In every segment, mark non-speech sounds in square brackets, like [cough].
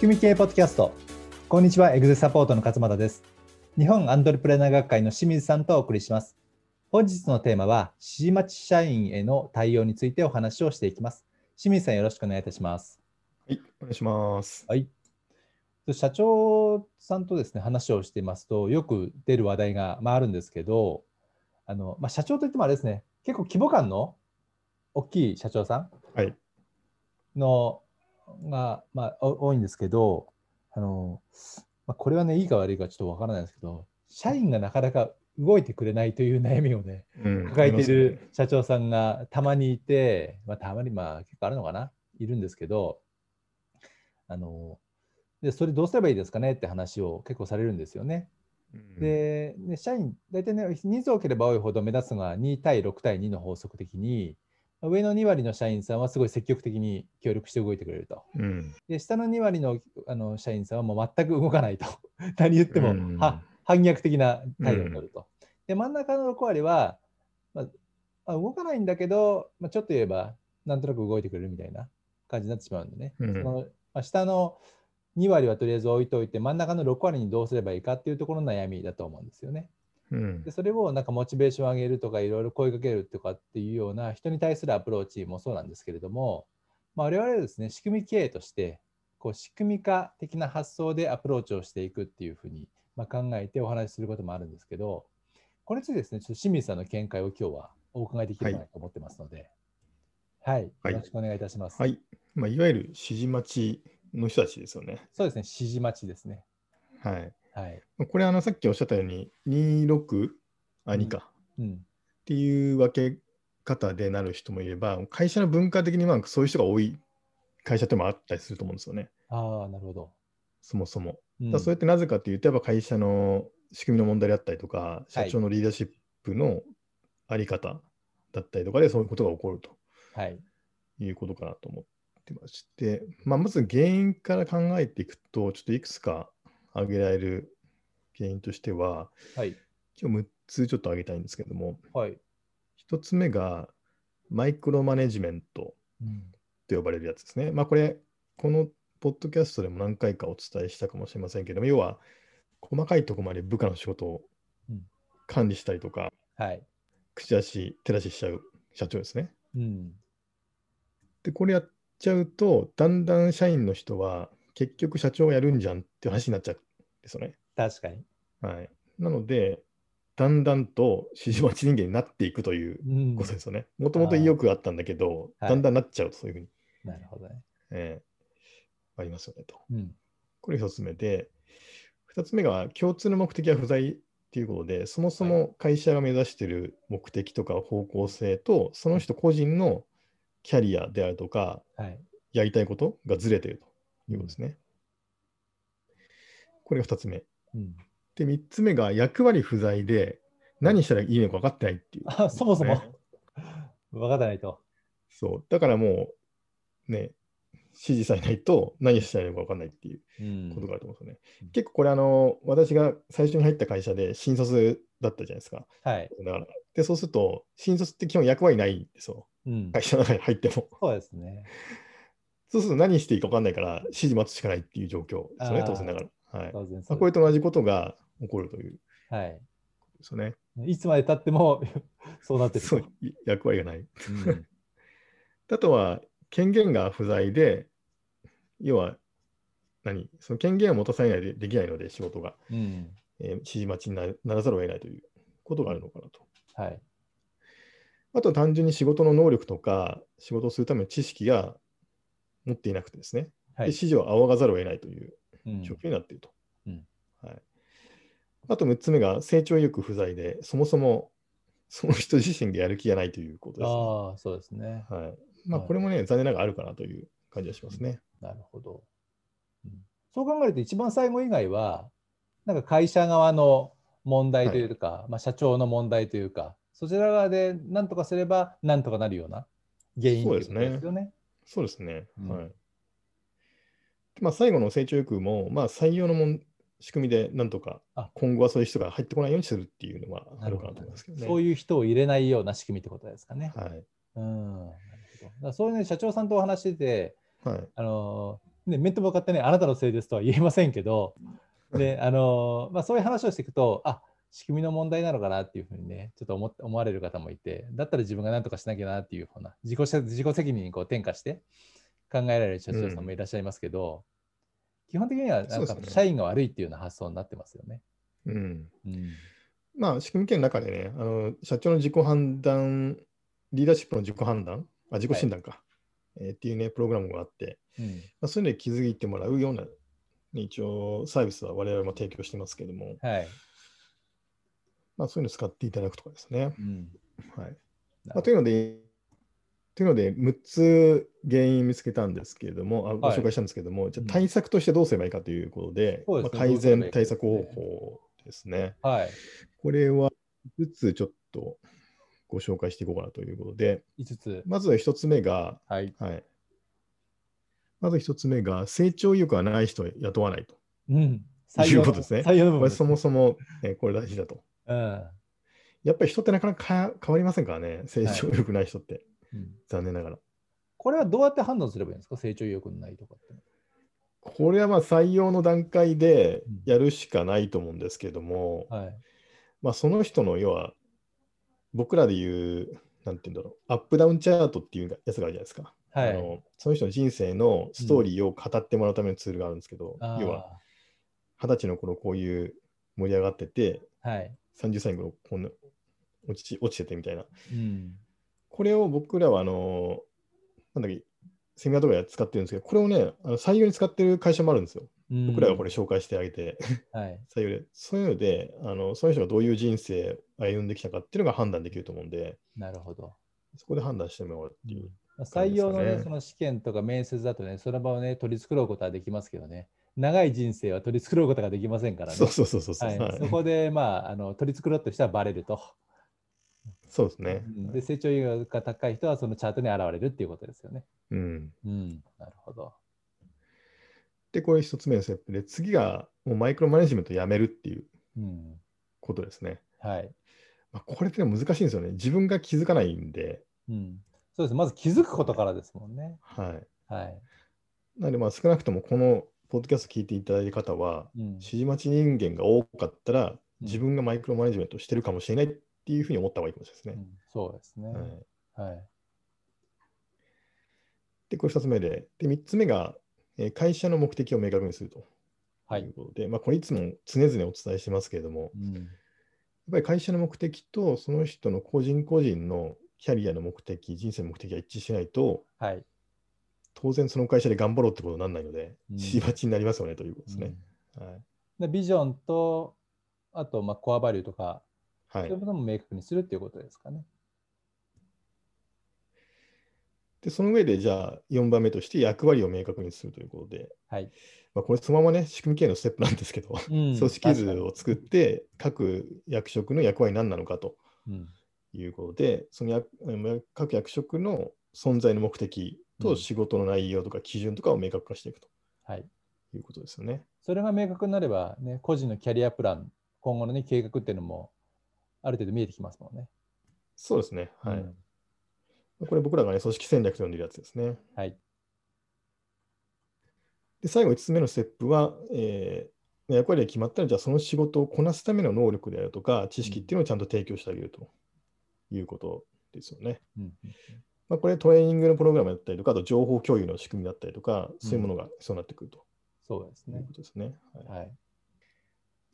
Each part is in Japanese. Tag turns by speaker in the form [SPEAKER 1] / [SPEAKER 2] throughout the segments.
[SPEAKER 1] 仕組み系ポッドキャスト。こんにちはエグゼサポートの勝又です。日本アンドレプレナー学会の清水さんとお送りします。本日のテーマは指示待ち社員への対応についてお話をしていきます。清水さんよろしくお願いいたします。
[SPEAKER 2] はいお願いします。
[SPEAKER 1] はい。社長さんとですね話をしていますとよく出る話題が、まあ、あるんですけどあの、まあ、社長といってもあれですね結構規模感の大きい社長さんの、が、まあ、多いんですけど、あのまあ、これはね、いいか悪いかちょっとわからないですけど、社員がなかなか動いてくれないという悩みをね、うん、抱えている社長さんがたまにいて、まあ、たまにまあ結構あるのかな、いるんですけど、あのでそれどうすればいいですかねって話を結構されるんですよね。うん、で、ね、社員、大体ね、人数多ければ多いほど目立つのが2対6対2の法則的に、上の2割の社員さんはすごい積極的に協力して動いてくれると。うん、で下の2割のあの社員さんはもう全く動かないと。[laughs] 何言っても、うん、は反逆的な態度を取ると。で真ん中の6割は、まあ、動かないんだけど、まあ、ちょっと言えばなんとなく動いてくれるみたいな感じになってしまうんでね。うん、そのまあ、下の2割はとりあえず置いといて真ん中の6割にどうすればいいかっていうところの悩みだと思うんですよね。うん、でそれをなんかモチベーションを上げるとかいろいろ声かけるとかっていうような人に対するアプローチもそうなんですけれども、まあ、我々はですね仕組み経営としてこう仕組み化的な発想でアプローチをしていくっていうふうに、ま考えてお話しすることもあるんですけどこれについてですねちょっと清水さんの見解を今日はお伺いできればと思ってますので、はい、はい、よろしくお願いいたします。
[SPEAKER 2] はい、まあ、いわゆる指示待ちの人たちですよね。
[SPEAKER 1] そうですね、指示待ちですね。
[SPEAKER 2] はい。はい、これあのさっきおっしゃったように26あ2か、うん、っていう分け方でなる人もいれば会社の文化的にはそういう人が多い会社ってもあったりすると思うんですよね。
[SPEAKER 1] ああなるほど。
[SPEAKER 2] そもそも。だそれってなぜかっていうとやっぱ会社の仕組みの問題であったりとか社長のリーダーシップのあり方だったりとかでそういうことが起こると、はい、いうことかなと思ってまして、まあ、まず原因から考えていくとちょっといくつか挙げられる原因としては、はい、今日6つちょっと挙げたいんですけども、はい、1つ目がマイクロマネジメントと呼ばれるやつですね。うん、まあこれ、このポッドキャストでも何回かお伝えしたかもしれませんけども、要は細かいところまで部下の仕事を管理したりとか、うん、はい、口出し、手出ししちゃう社長ですね。うん、で、これやっちゃうと、だんだん社員の人は結局社長がやるんじゃんっていう話になっちゃうんですよね。
[SPEAKER 1] 確かに。
[SPEAKER 2] はい、なので、だんだんと指示待ち人間になっていくということですよね。もともと意欲があったんだけど、だんだんなっちゃうと、そういうふうに。
[SPEAKER 1] なるほどね。
[SPEAKER 2] えー、ありますよねと。うん、これ一つ目で、二つ目が共通の目的は不在っていうことで、そもそも会社が目指している目的とか方向性と、その人個人のキャリアであるとか、はい、やりたいことがずれているということですね。これが二つ目。うんで、3つ目が役割不在で何したらいいのか分かってないっていう、
[SPEAKER 1] ね、あそもそも分かってないと。
[SPEAKER 2] そう。だからもう、ね、指示されないと何したらいいのか分かんないっていうことがあると思うんですよね。うん、結構これあの、私が最初に入った会社で新卒だったじゃないですか。はい。だからで、そうすると、新卒って基本役割ないんですよ。うん、会社の中に入っても。
[SPEAKER 1] そうですね。
[SPEAKER 2] そうすると何していいか分かんないから、指示待つしかないっていう状況ですよね、当然ながら。はい。当然まあ、これと同じことが起こるという。はい。ですね。
[SPEAKER 1] いつまでたっても [laughs] そうなってる。
[SPEAKER 2] そう、役割がない。うん、[laughs] あとは、権限が不在で、要は何、その権限を持たされないでできないので、仕事が、うんえー、指示待ちにならざるを得ないということがあるのかなと。はい。あと単純に仕事の能力とか、仕事をするための知識が持っていなくてですね、はい、で指示を仰がざるを得ないという状況になっていると。うんはい、あと6つ目が成長意欲不在で、そもそもその人自身がやる気がないということです、ね。
[SPEAKER 1] ああ、そうですね。
[SPEAKER 2] はいまあ、これもね、はい、残念ながらあるかなという感じがしますね。
[SPEAKER 1] なるほど。うん、そう考えると、一番最後以外は、なんか会社側の問題というか、はい、まあ、社長の問題というか、そちら側で何とかすれば何とかなるような原因ですよね。
[SPEAKER 2] そうですね。すねはい。まあ、最後の成長欲も、まあ、採用のもん仕組みでなんとか今後はそういう人が入ってこないようにするっていうのはあるかなと思いますけどね。
[SPEAKER 1] そういう人を入れないような仕組みってことですかね。はい。うん。なるほど。そういうね、社長さんとお話してて、はい、あのね、面と向かってね、あなたのせいですとは言えませんけど、[laughs] であのまあ、そういう話をしていくと、あ仕組みの問題なのかなっていうふうにね、ちょっと思思われる方もいて、だったら自分が何とかしなきゃなっていうふうな、自己自己責任にこう転嫁して考えられる社長さんもいらっしゃいますけど、うん、基本的にはなんか社員が悪いっていうような発想になってますよね。
[SPEAKER 2] うん、うん。まあ、仕組み系の中でね、あの社長の自己判断、リーダーシップの自己判断、あ自己診断か、はい、えー、っていうね、プログラムがあって、うん、まあ、そういうので気づいてもらうような、一応サービスは我々も提供してますけども、はいまあ、そういうのを使っていただくとかですね。うん、はい。まあ、というので、というので、6つ原因見つけたんですけれども、あご紹介したんですけれども、はい、じゃ対策としてどうすればいいかということで、うん、まあ、改善対策方法ですね。はい、これは5つちょっとご紹介していこうかなということで、
[SPEAKER 1] 5つ。
[SPEAKER 2] まずは1つ目が、はい、はい、まず1つ目が、成長意欲がない人を雇わないと。うん、いうことですね。採用の部分、ね、そもそも、えこれ大事だと。うん、やっぱり人ってなかなか変わりませんからね、成長意欲ない人って、はい。うん、残念ながら。
[SPEAKER 1] これはどうやって判断すればいいんですか、成長意欲ないとかって。
[SPEAKER 2] これはまあ採用の段階でやるしかないと思うんですけども、うんはい、まあ、その人の要は僕らで言う、なんていうんだろう、アップダウンチャートっていうやつがあるじゃないですか。はい、あのその人の人生のストーリーを語ってもらうためのツールがあるんですけど、うん、要は、二十歳の頃こういう盛り上がってて、はい、30歳の頃こんな落ち落ちててみたいな。うん、これを僕らは、あの、なんだっけ、セミナーとかで使ってるんですけど、これをね、あの採用に使ってる会社もあるんですよ。僕らがこれ紹介してあげて、はい、[laughs] 採用で。そういうのであの、その人がどういう人生を歩んできたかっていうのが判断できると思うんで、
[SPEAKER 1] なるほど。
[SPEAKER 2] そこで判断してもらうっていう、ね
[SPEAKER 1] うん、採用の,、ね、その試験とか面接だとね、その場をね、取り繕うことはできますけどね、長い人生は取り繕うことができませんからね。
[SPEAKER 2] そうそうそうそう、
[SPEAKER 1] はい、そこで、まあ、あの取り繕うとしたらバレると。
[SPEAKER 2] そうですね。
[SPEAKER 1] で、成長意欲が高い人はそのチャートに現れるっていうことですよね。
[SPEAKER 2] うん。
[SPEAKER 1] うん、なるほど。
[SPEAKER 2] で、これ一つ目のステップで、次がもうマイクロマネジメントやめるっていうことですね。
[SPEAKER 1] うん、はい。
[SPEAKER 2] まあ、これって難しいんですよね。自分が気づかないんで。
[SPEAKER 1] うん、そうです。まず気づくことからですもんね。
[SPEAKER 2] はい。
[SPEAKER 1] はい。
[SPEAKER 2] なので、まあ少なくともこのポッドキャスト聞いていただいた方は、うん、指示待ち人間が多かったら、自分がマイクロマネジメントしてるかもしれないっていうふうに思った方がいいかもしれないですね。うん、
[SPEAKER 1] そうですね。はい。はい、
[SPEAKER 2] で、これ2つ目で、で3つ目が、え会社の目的を明確にするとい。うことで、はい、まあ、これいつも常々お伝えしてますけれども、うん、やっぱり会社の目的とその人の個人個人のキャリアの目的、人生の目的が一致しないと、
[SPEAKER 1] はい、
[SPEAKER 2] 当然その会社で頑張ろうってことにならないので、しばちになりますよねということですね。
[SPEAKER 1] うん、はい、でビジョンと、あとまあコアバリューとか、はい、そういうものも明確にするっていうことですかね。
[SPEAKER 2] で、その上で、じゃあ4番目として役割を明確にするということで、
[SPEAKER 1] はい。
[SPEAKER 2] まあ、これそのままね、仕組み系のステップなんですけど、うん、[laughs] 組織図を作って、各役職の役割何なのかということで、うん、その各役職の存在の目的と仕事の内容とか基準とかを明確化していくと、
[SPEAKER 1] はい、
[SPEAKER 2] いうことですよね。
[SPEAKER 1] それが明確になれば、ね、個人のキャリアプラン、今後の、ね、計画っていうのもある程度見えてきますもんね。
[SPEAKER 2] そうですね。はい。うんこれ僕らがね、組織戦略と呼んでるやつですね。
[SPEAKER 1] はい。
[SPEAKER 2] で、最後5つ目のステップは、えー、役割が決まったら、じゃあその仕事をこなすための能力であるとか、知識っていうのをちゃんと提供してあげるということですよね。うんまあ、これトレーニングのプログラムだったりとか、あと情報共有の仕組みだったりとか、そういうものが必要になってくると、うん、
[SPEAKER 1] そうですね。
[SPEAKER 2] いうことですね。
[SPEAKER 1] はい、はい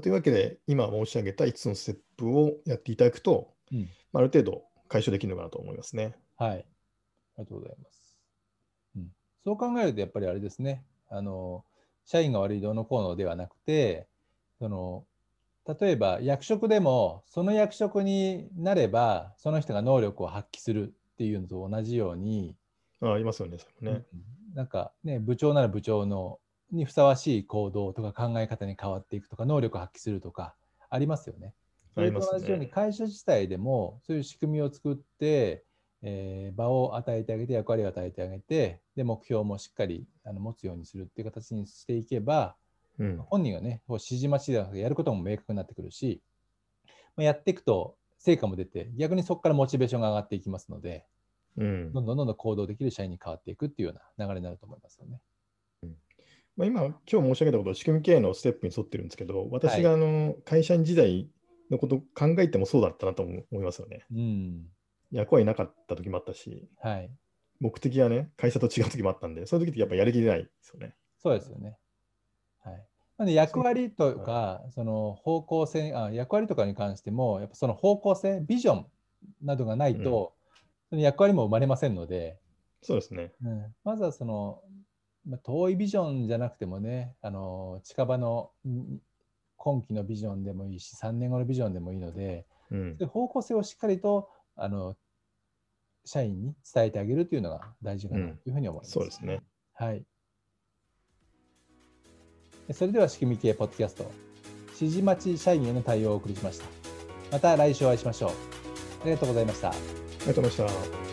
[SPEAKER 2] というわけで、今申し上げた5つのステップをやっていただくと、うん、ある程度解消できるのかなと思いますね。
[SPEAKER 1] はい。ありがとうございます。うん、そう考えると、やっぱりあれですね、あの社員が悪いどうのこうのではなくて、その例えば役職でも、その役職になれば、その人が能力を発揮するっていうのと同じように、
[SPEAKER 2] あありますよね、そ
[SPEAKER 1] れね、うん。なんかね、部長なら部長のにふさわしい行動とか考え方に変わっていくとか、能力を発揮するとか、ありますよね。それと同じように会社自体でもそういう仕組みを作って、えー、場を与えてあげて役割を与えてあげてで目標もしっかりあの持つようにするっていう形にしていけば、うん、本人がね指示待ちでやることも明確になってくるし、まあ、やっていくと成果も出て逆にそこからモチベーションが上がっていきますので、
[SPEAKER 2] うん、
[SPEAKER 1] どんどんどんどん行動できる社員に変わっていくっていうような流れになると思いますよね。
[SPEAKER 2] うんまあ、今、今日申し上げたことは仕組み経営のステップに沿ってるんですけど、私があの会社員時代のことを考えてもそうだったなと思いますよね。うん、役はいなかった時もあったし、はい、目的がね、会社と違う時もあったんで、そういう時ってやっぱやりきれないですよね。
[SPEAKER 1] そうですよね。はい。なんで役割とか、はい、その方向性あ、役割とかに関しても、やっぱその方向性、ビジョンなどがないと、うん、その役割も生まれませんので、
[SPEAKER 2] そうですね。
[SPEAKER 1] うん、まずはその、まあ、遠いビジョンじゃなくてもね、あの近場の今期のビジョンでもいいし、3年後のビジョンでもいいので、うん、方向性をしっかりとあの社員に伝えてあげるというのが大事かなというふうに思います。
[SPEAKER 2] うん、そうですね。
[SPEAKER 1] はい。それでは仕組み系ポッドキャスト、指示待ち社員への対応をお送りしました。また来週お会いしましょう。ありがとうございました。あ
[SPEAKER 2] りがとうございました。